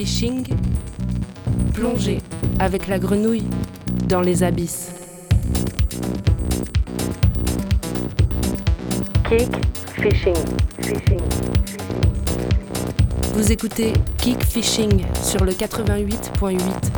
fishing, plongez avec la grenouille dans les abysses. Kick fishing. Vous écoutez Kick Fishing sur le 88.8.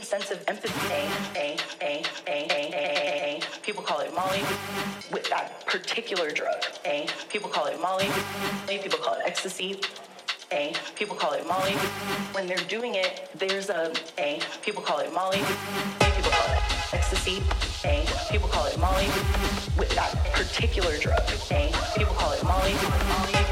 sense of empathy. A, a, a, people call it Molly with that particular drug. A, people call it Molly. A, people call it ecstasy. A, people call it Molly. When they're doing it, there's a A, people call it Molly. People call it ecstasy. A, people call it Molly with that particular drug. A, people call it Molly. Molly.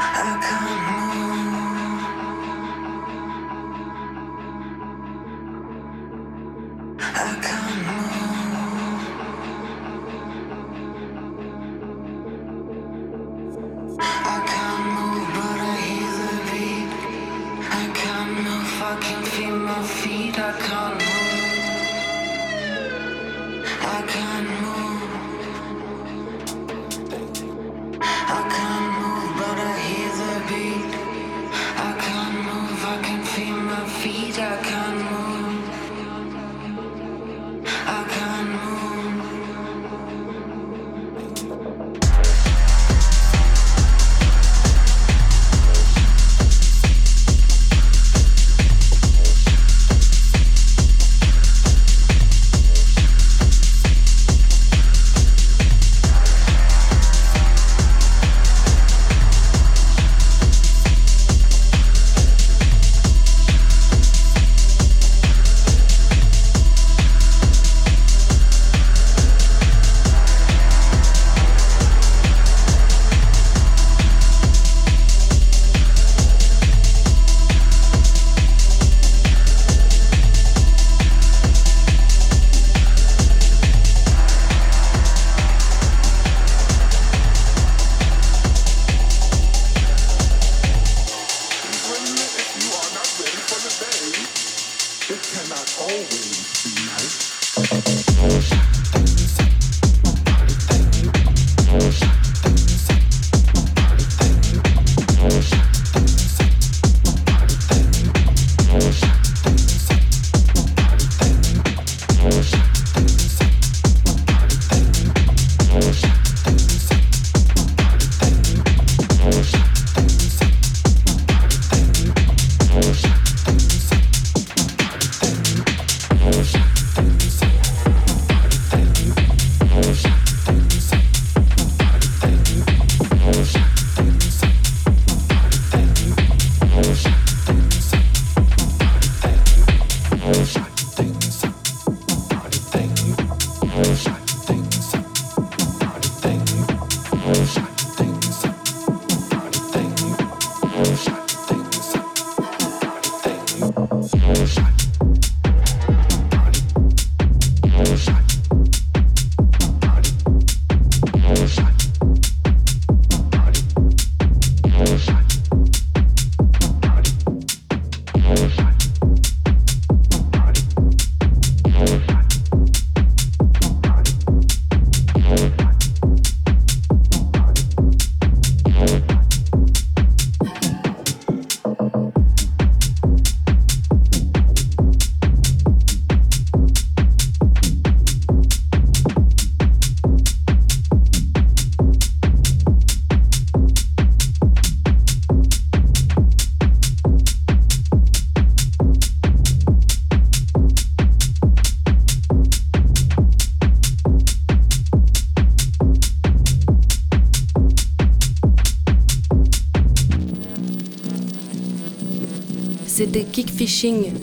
Kick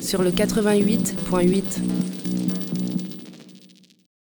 Sur le 88.8.